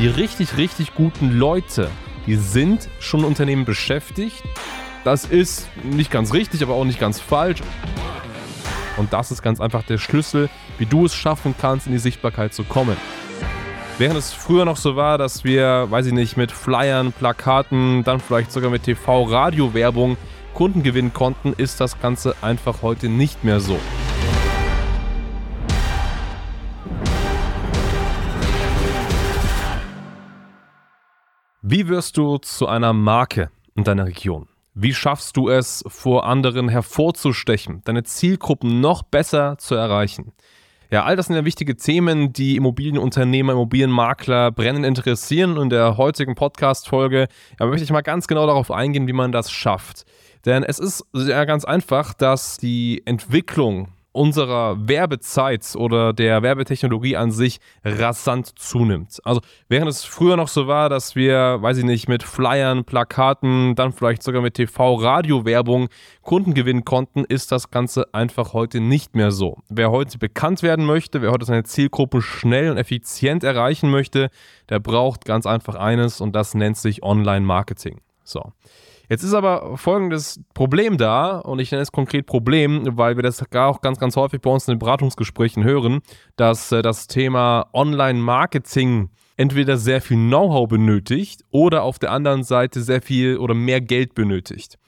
Die richtig, richtig guten Leute, die sind schon Unternehmen beschäftigt. Das ist nicht ganz richtig, aber auch nicht ganz falsch. Und das ist ganz einfach der Schlüssel, wie du es schaffen kannst, in die Sichtbarkeit zu kommen. Während es früher noch so war, dass wir, weiß ich nicht, mit Flyern, Plakaten, dann vielleicht sogar mit TV-Radio-Werbung Kunden gewinnen konnten, ist das Ganze einfach heute nicht mehr so. Wie wirst du zu einer Marke in deiner Region? Wie schaffst du es, vor anderen hervorzustechen, deine Zielgruppen noch besser zu erreichen? Ja, all das sind ja wichtige Themen, die Immobilienunternehmer, Immobilienmakler brennend interessieren. Und in der heutigen Podcast-Folge ja, möchte ich mal ganz genau darauf eingehen, wie man das schafft. Denn es ist ja ganz einfach, dass die Entwicklung unserer Werbezeit oder der Werbetechnologie an sich rasant zunimmt. Also während es früher noch so war, dass wir, weiß ich nicht, mit Flyern, Plakaten, dann vielleicht sogar mit TV-Radio-Werbung Kunden gewinnen konnten, ist das Ganze einfach heute nicht mehr so. Wer heute bekannt werden möchte, wer heute seine Zielgruppe schnell und effizient erreichen möchte, der braucht ganz einfach eines und das nennt sich Online-Marketing. So. Jetzt ist aber folgendes Problem da, und ich nenne es konkret Problem, weil wir das gar auch ganz, ganz häufig bei uns in den Beratungsgesprächen hören, dass äh, das Thema Online-Marketing entweder sehr viel Know-how benötigt oder auf der anderen Seite sehr viel oder mehr Geld benötigt.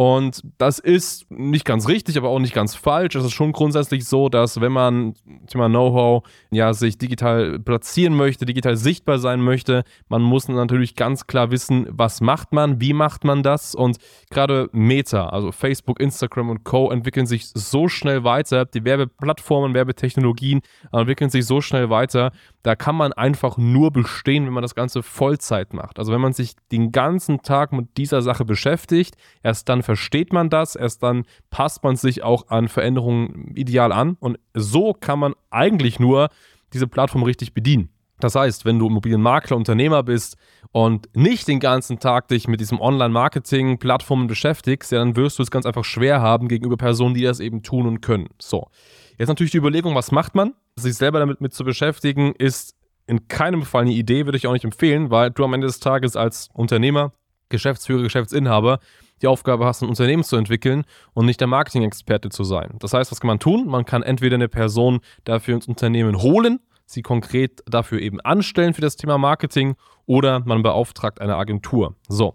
Und das ist nicht ganz richtig, aber auch nicht ganz falsch. Es ist schon grundsätzlich so, dass wenn man Thema Know-how ja sich digital platzieren möchte, digital sichtbar sein möchte, man muss natürlich ganz klar wissen, was macht man, wie macht man das und gerade Meta, also Facebook, Instagram und Co entwickeln sich so schnell weiter, die Werbeplattformen, Werbetechnologien entwickeln sich so schnell weiter, da kann man einfach nur bestehen, wenn man das Ganze Vollzeit macht. Also wenn man sich den ganzen Tag mit dieser Sache beschäftigt, erst dann versteht man das, erst dann passt man sich auch an Veränderungen ideal an und so kann man eigentlich nur diese Plattform richtig bedienen. Das heißt, wenn du Immobilienmakler, Unternehmer bist und nicht den ganzen Tag dich mit diesem Online-Marketing-Plattformen beschäftigst, ja, dann wirst du es ganz einfach schwer haben gegenüber Personen, die das eben tun und können. So. Jetzt natürlich die Überlegung, was macht man? Sich selber damit mit zu beschäftigen, ist in keinem Fall eine Idee, würde ich auch nicht empfehlen, weil du am Ende des Tages als Unternehmer, Geschäftsführer, Geschäftsinhaber die Aufgabe hast, ein Unternehmen zu entwickeln und nicht der Marketing-Experte zu sein. Das heißt, was kann man tun? Man kann entweder eine Person dafür ins Unternehmen holen, sie konkret dafür eben anstellen für das Thema Marketing oder man beauftragt eine Agentur. So,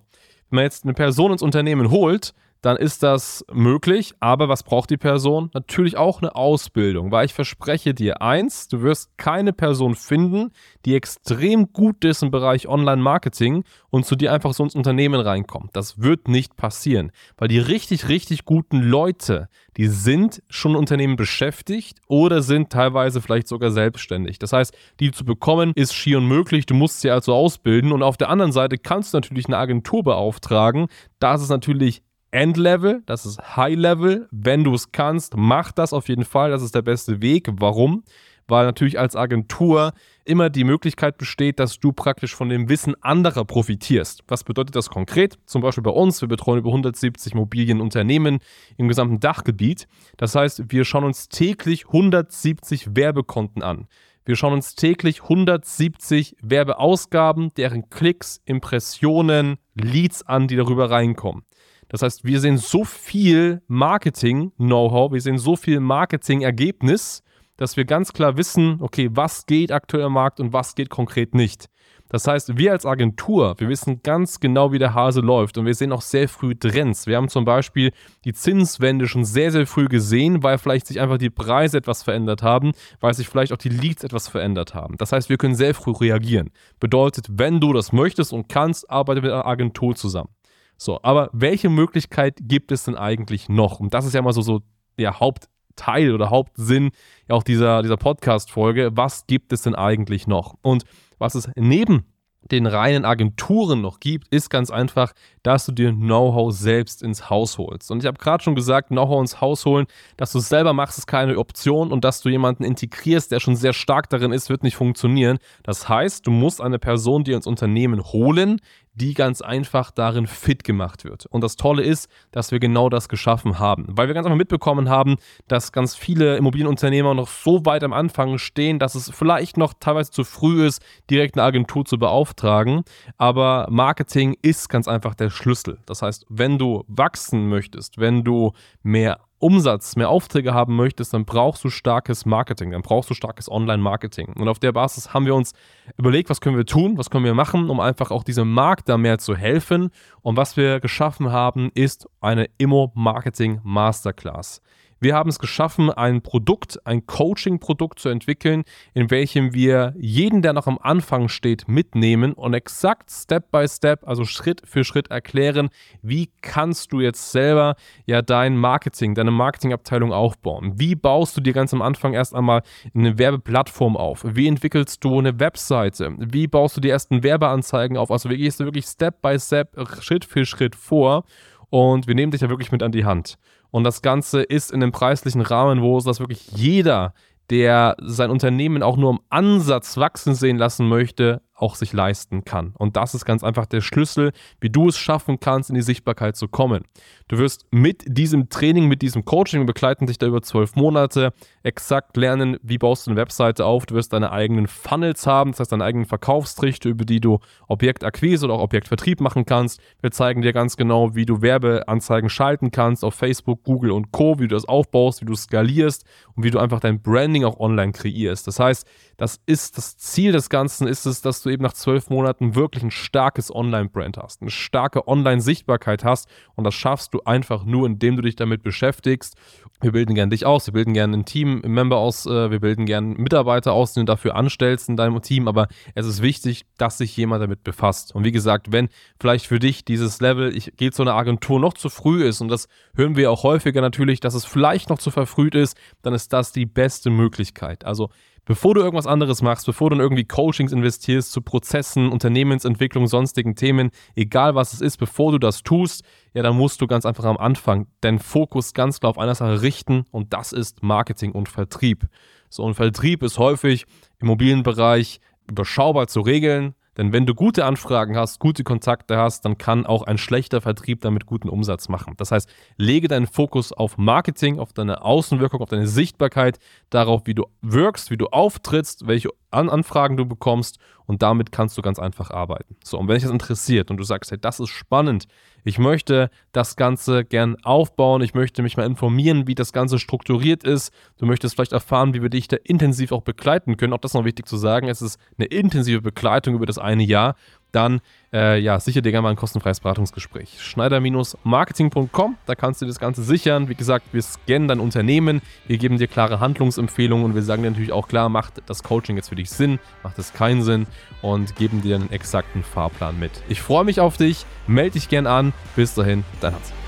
wenn man jetzt eine Person ins Unternehmen holt, dann ist das möglich. Aber was braucht die Person? Natürlich auch eine Ausbildung, weil ich verspreche dir eins, du wirst keine Person finden, die extrem gut ist im Bereich Online-Marketing und zu dir einfach so ins Unternehmen reinkommt. Das wird nicht passieren, weil die richtig, richtig guten Leute, die sind schon Unternehmen beschäftigt oder sind teilweise vielleicht sogar selbstständig. Das heißt, die zu bekommen ist schier unmöglich. Du musst sie also ausbilden und auf der anderen Seite kannst du natürlich eine Agentur beauftragen. Das ist natürlich Endlevel, das ist High Level. Wenn du es kannst, mach das auf jeden Fall. Das ist der beste Weg. Warum? Weil natürlich als Agentur immer die Möglichkeit besteht, dass du praktisch von dem Wissen anderer profitierst. Was bedeutet das konkret? Zum Beispiel bei uns, wir betreuen über 170 Immobilienunternehmen im gesamten Dachgebiet. Das heißt, wir schauen uns täglich 170 Werbekonten an. Wir schauen uns täglich 170 Werbeausgaben, deren Klicks, Impressionen, Leads an, die darüber reinkommen. Das heißt, wir sehen so viel Marketing-Know-how, wir sehen so viel Marketing-Ergebnis, dass wir ganz klar wissen, okay, was geht aktuell am Markt und was geht konkret nicht. Das heißt, wir als Agentur, wir wissen ganz genau, wie der Hase läuft und wir sehen auch sehr früh Trends. Wir haben zum Beispiel die Zinswende schon sehr, sehr früh gesehen, weil vielleicht sich einfach die Preise etwas verändert haben, weil sich vielleicht auch die Leads etwas verändert haben. Das heißt, wir können sehr früh reagieren. Bedeutet, wenn du das möchtest und kannst, arbeite mit einer Agentur zusammen. So, aber welche Möglichkeit gibt es denn eigentlich noch? Und das ist ja mal so, so der Hauptteil oder Hauptsinn auch dieser, dieser Podcast-Folge. Was gibt es denn eigentlich noch? Und was es neben den reinen Agenturen noch gibt, ist ganz einfach, dass du dir Know-how selbst ins Haus holst. Und ich habe gerade schon gesagt, Know-how ins Haus holen, dass du es selber machst, ist keine Option und dass du jemanden integrierst, der schon sehr stark darin ist, wird nicht funktionieren. Das heißt, du musst eine Person dir ins Unternehmen holen, die ganz einfach darin fit gemacht wird. Und das Tolle ist, dass wir genau das geschaffen haben, weil wir ganz einfach mitbekommen haben, dass ganz viele Immobilienunternehmer noch so weit am Anfang stehen, dass es vielleicht noch teilweise zu früh ist, direkt eine Agentur zu beauftragen. Aber Marketing ist ganz einfach der Schlüssel. Das heißt, wenn du wachsen möchtest, wenn du mehr Umsatz, mehr Aufträge haben möchtest, dann brauchst du starkes Marketing, dann brauchst du starkes Online-Marketing. Und auf der Basis haben wir uns überlegt, was können wir tun, was können wir machen, um einfach auch diesem Markt da mehr zu helfen. Und was wir geschaffen haben, ist eine Immo-Marketing Masterclass. Wir haben es geschaffen, ein Produkt, ein Coaching-Produkt zu entwickeln, in welchem wir jeden, der noch am Anfang steht, mitnehmen und exakt Step by Step, also Schritt für Schritt erklären, wie kannst du jetzt selber ja dein Marketing, deine Marketingabteilung aufbauen? Wie baust du dir ganz am Anfang erst einmal eine Werbeplattform auf? Wie entwickelst du eine Webseite? Wie baust du die ersten Werbeanzeigen auf? Also wie gehst du wirklich Step by Step, Schritt für Schritt vor? Und wir nehmen dich ja wirklich mit an die Hand. Und das Ganze ist in einem preislichen Rahmen, wo es das wirklich jeder, der sein Unternehmen auch nur im Ansatz wachsen sehen lassen möchte, auch sich leisten kann. Und das ist ganz einfach der Schlüssel, wie du es schaffen kannst, in die Sichtbarkeit zu kommen. Du wirst mit diesem Training, mit diesem Coaching, begleiten dich da über zwölf Monate, exakt lernen, wie baust du eine Webseite auf. Du wirst deine eigenen Funnels haben, das heißt deine eigenen Verkaufstrichte, über die du Objektakquise oder auch Objektvertrieb machen kannst. Wir zeigen dir ganz genau, wie du Werbeanzeigen schalten kannst auf Facebook, Google und Co., wie du das aufbaust, wie du skalierst und wie du einfach dein Branding auch online kreierst. Das heißt, das ist das Ziel des Ganzen, ist es, dass du eben nach zwölf Monaten wirklich ein starkes Online-Brand hast, eine starke Online-Sichtbarkeit hast und das schaffst du einfach nur, indem du dich damit beschäftigst. Wir bilden gerne dich aus, wir bilden gerne ein Team, ein Member aus, äh, wir bilden gerne Mitarbeiter aus, die du dafür anstellst in deinem Team, aber es ist wichtig, dass sich jemand damit befasst. Und wie gesagt, wenn vielleicht für dich dieses Level, ich gehe zu einer Agentur noch zu früh ist und das hören wir auch häufiger natürlich, dass es vielleicht noch zu verfrüht ist, dann ist das die beste Möglichkeit. Also bevor du irgendwas anderes machst, bevor du in irgendwie Coachings investierst zu Prozessen, Unternehmensentwicklung, sonstigen Themen, egal was es ist, bevor du das tust, ja, dann musst du ganz einfach am Anfang deinen Fokus ganz klar auf einer Sache richten und das ist Marketing und Vertrieb. So, und Vertrieb ist häufig im mobilen Bereich überschaubar zu regeln. Denn wenn du gute Anfragen hast, gute Kontakte hast, dann kann auch ein schlechter Vertrieb damit guten Umsatz machen. Das heißt, lege deinen Fokus auf Marketing, auf deine Außenwirkung, auf deine Sichtbarkeit, darauf, wie du wirkst, wie du auftrittst, welche Anfragen du bekommst und damit kannst du ganz einfach arbeiten. So, und wenn dich das interessiert und du sagst, hey, das ist spannend, ich möchte das Ganze gern aufbauen. Ich möchte mich mal informieren, wie das Ganze strukturiert ist. Du möchtest vielleicht erfahren, wie wir dich da intensiv auch begleiten können. Auch das ist noch wichtig zu sagen. Es ist eine intensive Begleitung über das eine Jahr dann äh, ja, sicher dir gerne mal ein kostenfreies Beratungsgespräch. Schneider-marketing.com, da kannst du das Ganze sichern. Wie gesagt, wir scannen dein Unternehmen, wir geben dir klare Handlungsempfehlungen und wir sagen dir natürlich auch klar, macht das Coaching jetzt für dich Sinn, macht es keinen Sinn und geben dir einen exakten Fahrplan mit. Ich freue mich auf dich, melde dich gern an. Bis dahin, dein Hans.